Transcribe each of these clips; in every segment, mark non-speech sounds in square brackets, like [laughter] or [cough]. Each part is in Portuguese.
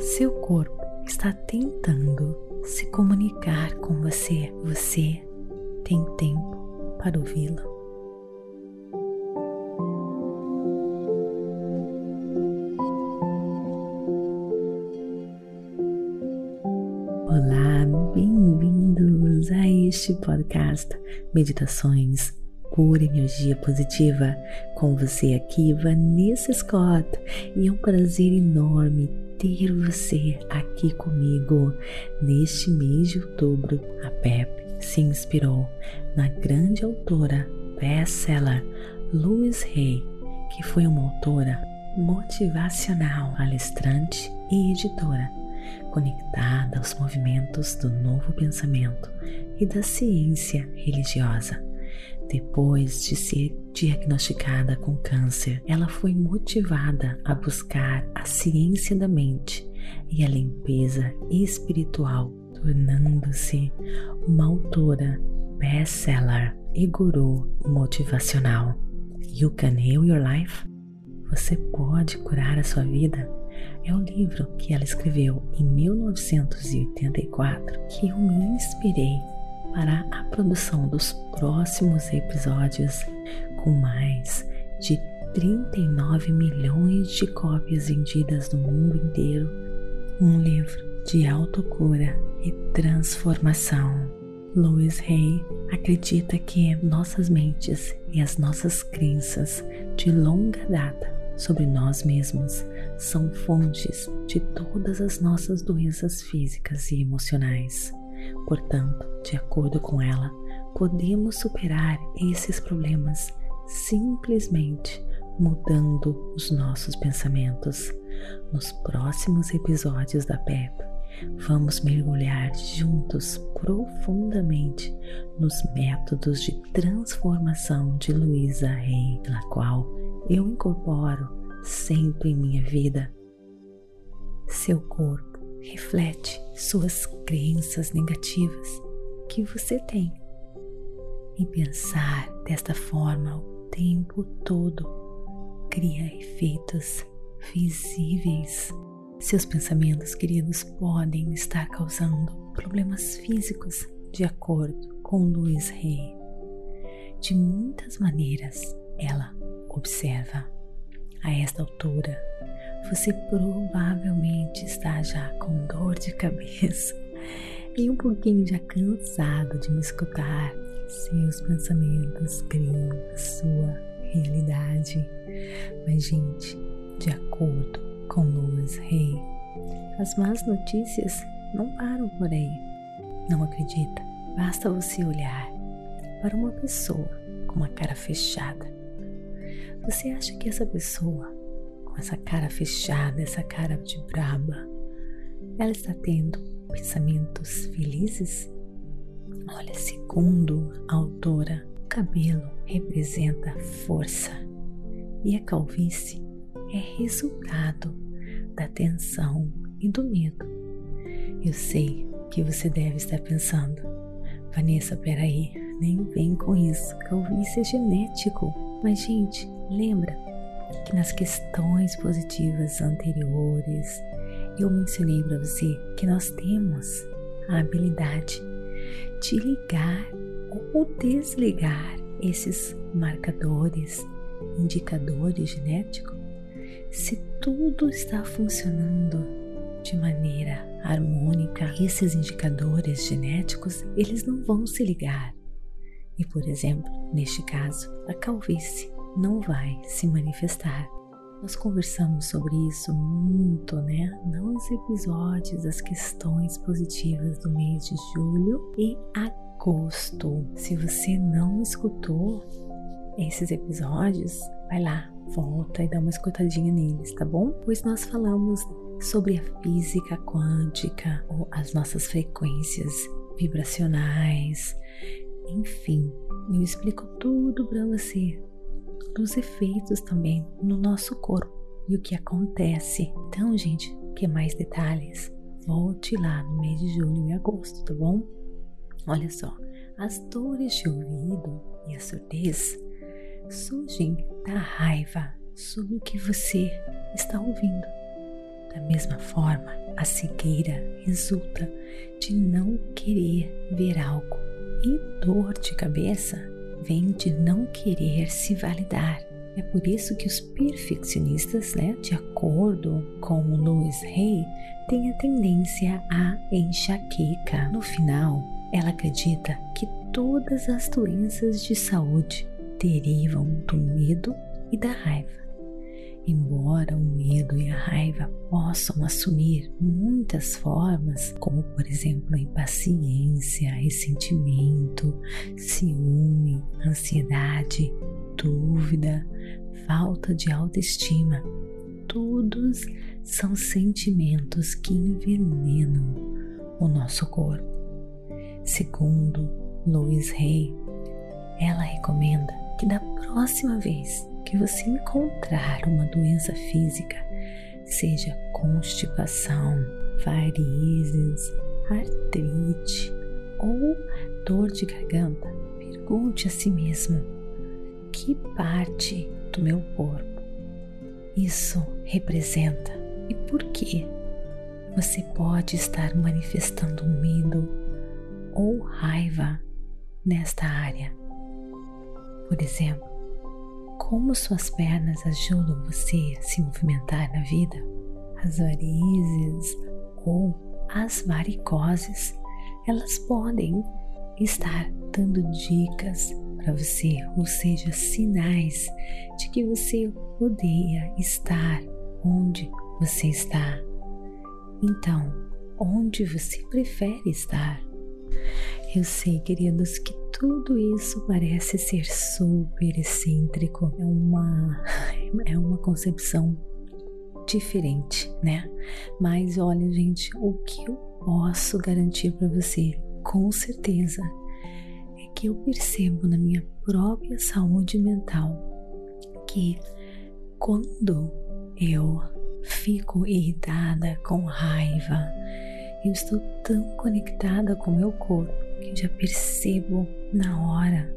Seu corpo está tentando se comunicar com você. Você tem tempo para ouvi-lo. Olá, bem-vindos a este podcast Meditações por Energia Positiva. Com você aqui, Vanessa Scott, e é um prazer enorme ter você aqui comigo. Neste mês de outubro, a PEP se inspirou na grande autora best-seller Louise Hay, que foi uma autora motivacional, palestrante e editora conectada aos movimentos do novo pensamento e da ciência religiosa. Depois de ser diagnosticada com câncer, ela foi motivada a buscar a ciência da mente e a limpeza espiritual, tornando-se uma autora best-seller e guru motivacional. You Can Heal Your Life? Você pode curar a sua vida? É o livro que ela escreveu em 1984 que eu me inspirei para a produção dos próximos episódios com mais de 39 milhões de cópias vendidas no mundo inteiro. Um livro de autocura e transformação. Louis Hay acredita que nossas mentes e as nossas crenças de longa data sobre nós mesmos são fontes de todas as nossas doenças físicas e emocionais. Portanto, de acordo com ela, podemos superar esses problemas simplesmente mudando os nossos pensamentos. Nos próximos episódios da PEP, vamos mergulhar juntos profundamente nos métodos de transformação de Luísa Rey, na qual eu incorporo sempre em minha vida. Seu corpo reflete suas crenças negativas que você tem. E pensar desta forma o tempo todo cria efeitos visíveis. Seus pensamentos, queridos, podem estar causando problemas físicos, de acordo com Luiz Rey. De muitas maneiras, ela observa. A esta altura, você provavelmente cabeça e um pouquinho já cansado de me escutar. Seus pensamentos criam sua realidade. Mas, gente, de acordo com Louis Rey, as más notícias não param por aí. Não acredita? Basta você olhar para uma pessoa com uma cara fechada. Você acha que essa pessoa essa cara fechada, essa cara de braba, ela está tendo pensamentos felizes? Olha, segundo a autora, o cabelo representa força e a calvície é resultado da tensão e do medo. Eu sei que você deve estar pensando, Vanessa, peraí, nem vem com isso, calvície é genético. Mas, gente, lembra que nas questões positivas anteriores eu mencionei para você que nós temos a habilidade de ligar ou desligar esses marcadores, indicadores genéticos, se tudo está funcionando de maneira harmônica, esses indicadores genéticos, eles não vão se ligar. E, por exemplo, neste caso, a calvície não vai se manifestar. Nós conversamos sobre isso muito, né? Nos episódios das questões positivas do mês de julho e agosto. Se você não escutou esses episódios, vai lá, volta e dá uma escutadinha neles, tá bom? Pois nós falamos sobre a física quântica, ou as nossas frequências vibracionais, enfim, eu explico tudo para você dos efeitos também no nosso corpo e o que acontece. Então, gente, quer mais detalhes? Volte lá no mês de julho e agosto, tá bom? Olha só, as dores de ouvido e a surdez surgem da raiva sobre o que você está ouvindo. Da mesma forma, a cegueira resulta de não querer ver algo e dor de cabeça vem de não querer se validar. É por isso que os perfeccionistas, né, de acordo com Louis Hay, têm a tendência à enxaqueca. No final, ela acredita que todas as doenças de saúde derivam do medo e da raiva. Embora o medo e a raiva possam assumir muitas formas, como por exemplo a impaciência, ressentimento, ciúme, ansiedade, dúvida, falta de autoestima, todos são sentimentos que envenenam o nosso corpo. Segundo Louise Hay, ela recomenda que da próxima vez que você encontrar uma doença física, seja constipação, varizes, artrite ou dor de garganta, pergunte a si mesmo: que parte do meu corpo isso representa e por que você pode estar manifestando medo ou raiva nesta área? Por exemplo, como suas pernas ajudam você a se movimentar na vida, as varizes ou as varicoses, elas podem estar dando dicas para você, ou seja, sinais de que você odeia estar onde você está. Então, onde você prefere estar? Eu sei, queridos, que tudo isso parece ser super excêntrico, é uma, é uma concepção diferente, né? Mas olha, gente, o que eu posso garantir para você, com certeza, é que eu percebo na minha própria saúde mental que quando eu fico irritada, com raiva, eu estou tão conectada com meu corpo que já percebo na hora.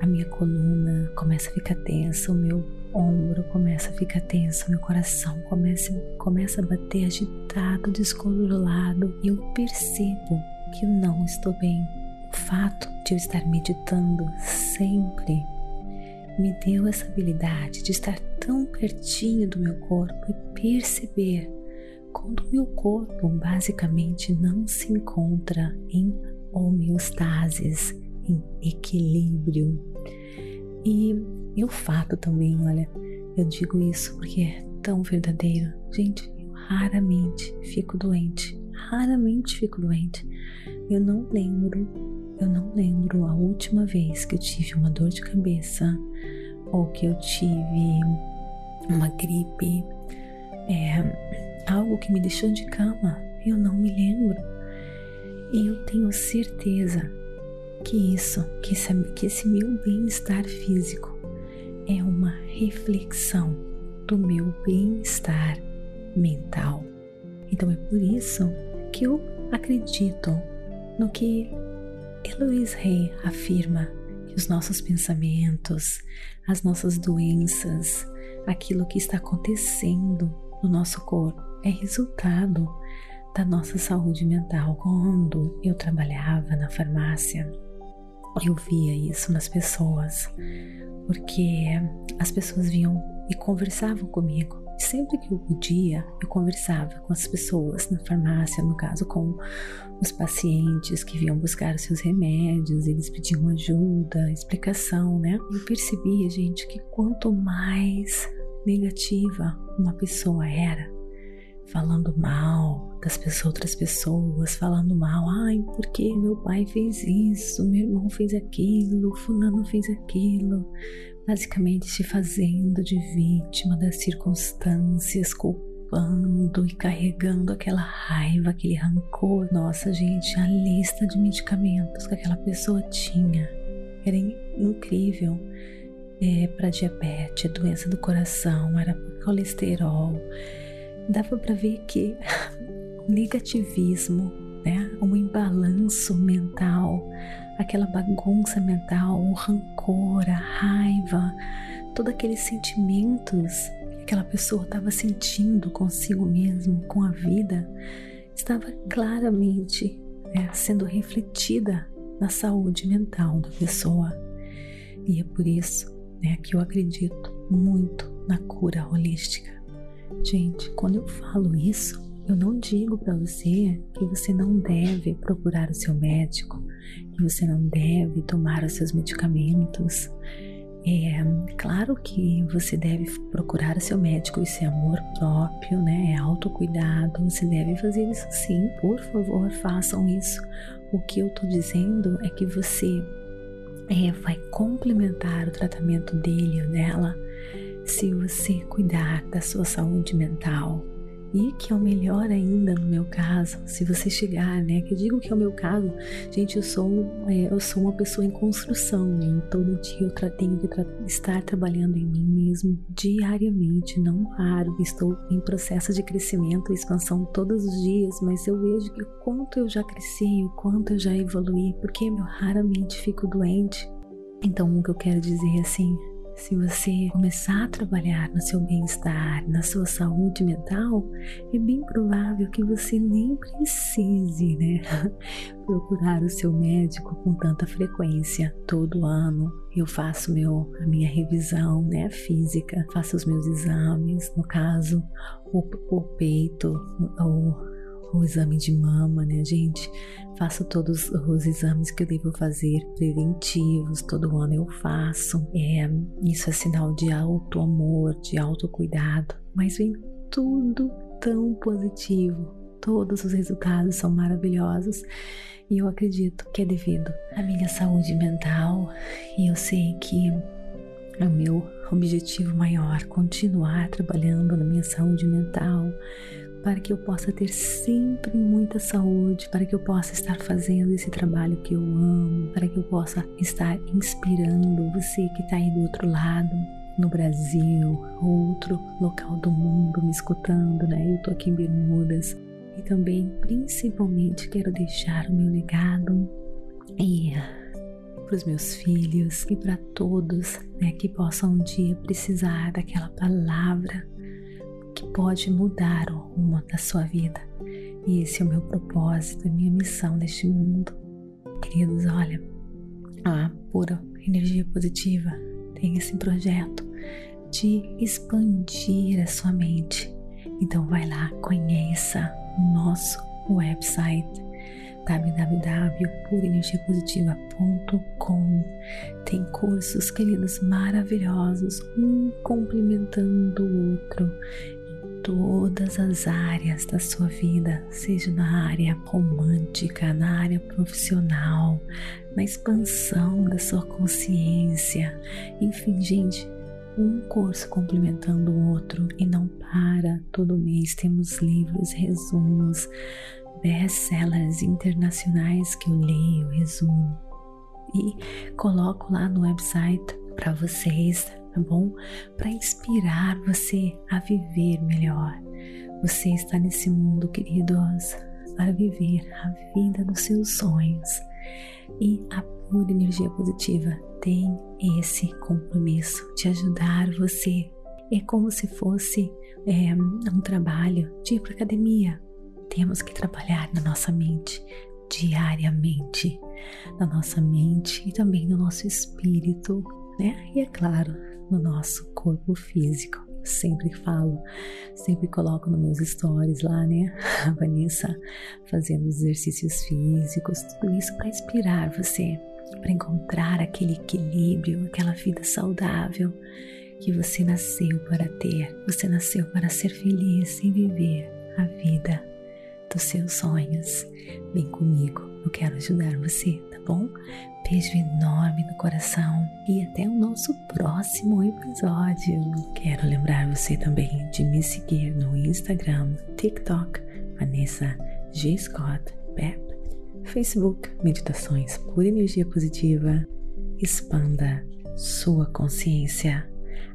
A minha coluna começa a ficar tensa, o meu ombro começa a ficar tenso, meu coração começa, começa a bater agitado, descontrolado e eu percebo que não estou bem. O fato de eu estar meditando sempre me deu essa habilidade de estar tão pertinho do meu corpo e perceber quando o meu corpo basicamente não se encontra em homeostasis, em equilíbrio. E, e o fato também, olha, eu digo isso porque é tão verdadeiro. Gente, eu raramente fico doente, raramente fico doente. Eu não lembro, eu não lembro a última vez que eu tive uma dor de cabeça ou que eu tive uma gripe. É, algo que me deixou de cama, eu não me lembro. Eu tenho certeza que isso, que esse, que esse meu bem-estar físico é uma reflexão do meu bem-estar mental. Então é por isso que eu acredito no que Eloise Rey afirma que os nossos pensamentos, as nossas doenças, aquilo que está acontecendo no nosso corpo é resultado da nossa saúde mental. Quando eu trabalhava na farmácia, eu via isso nas pessoas, porque as pessoas vinham e conversavam comigo. Sempre que eu podia, eu conversava com as pessoas na farmácia, no caso com os pacientes que vinham buscar os seus remédios, eles pediam ajuda, explicação, né? Eu percebia, gente, que quanto mais negativa uma pessoa era, falando mal das outras pessoas, falando mal, ai, porque meu pai fez isso, meu irmão fez aquilo, fulano fez aquilo, basicamente se fazendo de vítima das circunstâncias, culpando e carregando aquela raiva, aquele rancor. Nossa, gente, a lista de medicamentos que aquela pessoa tinha era incrível. É, para diabetes, doença do coração, era colesterol, dava para ver que o negativismo, né, um imbalanço mental, aquela bagunça mental, o rancor, a raiva, todos aqueles sentimentos aquela pessoa estava sentindo consigo mesmo, com a vida, estava claramente né, sendo refletida na saúde mental da pessoa. E é por isso né, que eu acredito muito na cura holística. Gente, quando eu falo isso, eu não digo para você que você não deve procurar o seu médico, que você não deve tomar os seus medicamentos. É claro que você deve procurar o seu médico, isso é amor próprio, né? É autocuidado. Você deve fazer isso sim, por favor, façam isso. O que eu tô dizendo é que você é, vai complementar o tratamento dele ou dela se você cuidar da sua saúde mental, e que é o melhor ainda no meu caso, se você chegar, né? Que eu digo que é o meu caso, gente, eu sou, é, eu sou uma pessoa em construção, né? Todo dia eu tenho que tra estar trabalhando em mim mesmo diariamente, não paro. Estou em processo de crescimento e expansão todos os dias, mas eu vejo que o quanto eu já cresci, o quanto eu já evoluí, porque eu raramente fico doente. Então, o que eu quero dizer assim, se você começar a trabalhar no seu bem-estar, na sua saúde mental, é bem provável que você nem precise, né, [laughs] procurar o seu médico com tanta frequência. Todo ano eu faço meu, a minha revisão, né, física, faço os meus exames, no caso, o, o peito, o o exame de mama, né, gente? Faço todos os exames que eu devo fazer, preventivos, todo ano eu faço. É, isso é sinal de alto amor, de autocuidado, mas vem tudo tão positivo. Todos os resultados são maravilhosos e eu acredito que é devido à minha saúde mental e eu sei que é o meu objetivo maior continuar trabalhando na minha saúde mental, para que eu possa ter sempre muita saúde, para que eu possa estar fazendo esse trabalho que eu amo, para que eu possa estar inspirando você que está aí do outro lado, no Brasil, outro local do mundo me escutando, né? Eu tô aqui em Bermudas e também, principalmente, quero deixar o meu legado e para os meus filhos e para todos né, que possam um dia precisar daquela palavra pode mudar o rumo da sua vida. E esse é o meu propósito, a minha missão neste mundo. Queridos, olha, a pura energia positiva tem esse projeto de expandir a sua mente. Então vai lá, conheça o nosso website www.purenergiapositiva.com. Tem cursos, queridos, maravilhosos, um complementando o outro todas as áreas da sua vida, seja na área romântica, na área profissional, na expansão da sua consciência. Enfim, gente, um curso complementando o outro e não para. Todo mês temos livros, resumos, best-sellers internacionais que eu leio, resumo e coloco lá no website para vocês tá bom? Para inspirar você a viver melhor. Você está nesse mundo, queridos, para viver a vida dos seus sonhos. E a pura energia positiva tem esse compromisso de ajudar você. É como se fosse é, um trabalho de ir para academia. Temos que trabalhar na nossa mente diariamente, na nossa mente e também no nosso espírito, né? E é claro, no nosso corpo físico. Sempre falo, sempre coloco nos meus stories lá, né? [laughs] A Vanessa fazendo exercícios físicos, tudo isso para inspirar você, para encontrar aquele equilíbrio, aquela vida saudável que você nasceu para ter. Você nasceu para ser feliz e viver a vida dos seus sonhos. Vem comigo, eu quero ajudar você, bom? beijo enorme no coração e até o nosso próximo episódio. Quero lembrar você também de me seguir no Instagram, TikTok, Vanessa G. Scott Pep, Facebook, Meditações por Energia Positiva. Expanda sua consciência.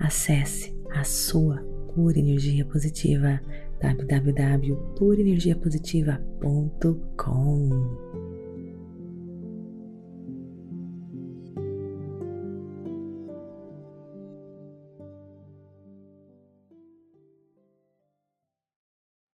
Acesse a sua pura energia positiva www.purenergiapositiva.com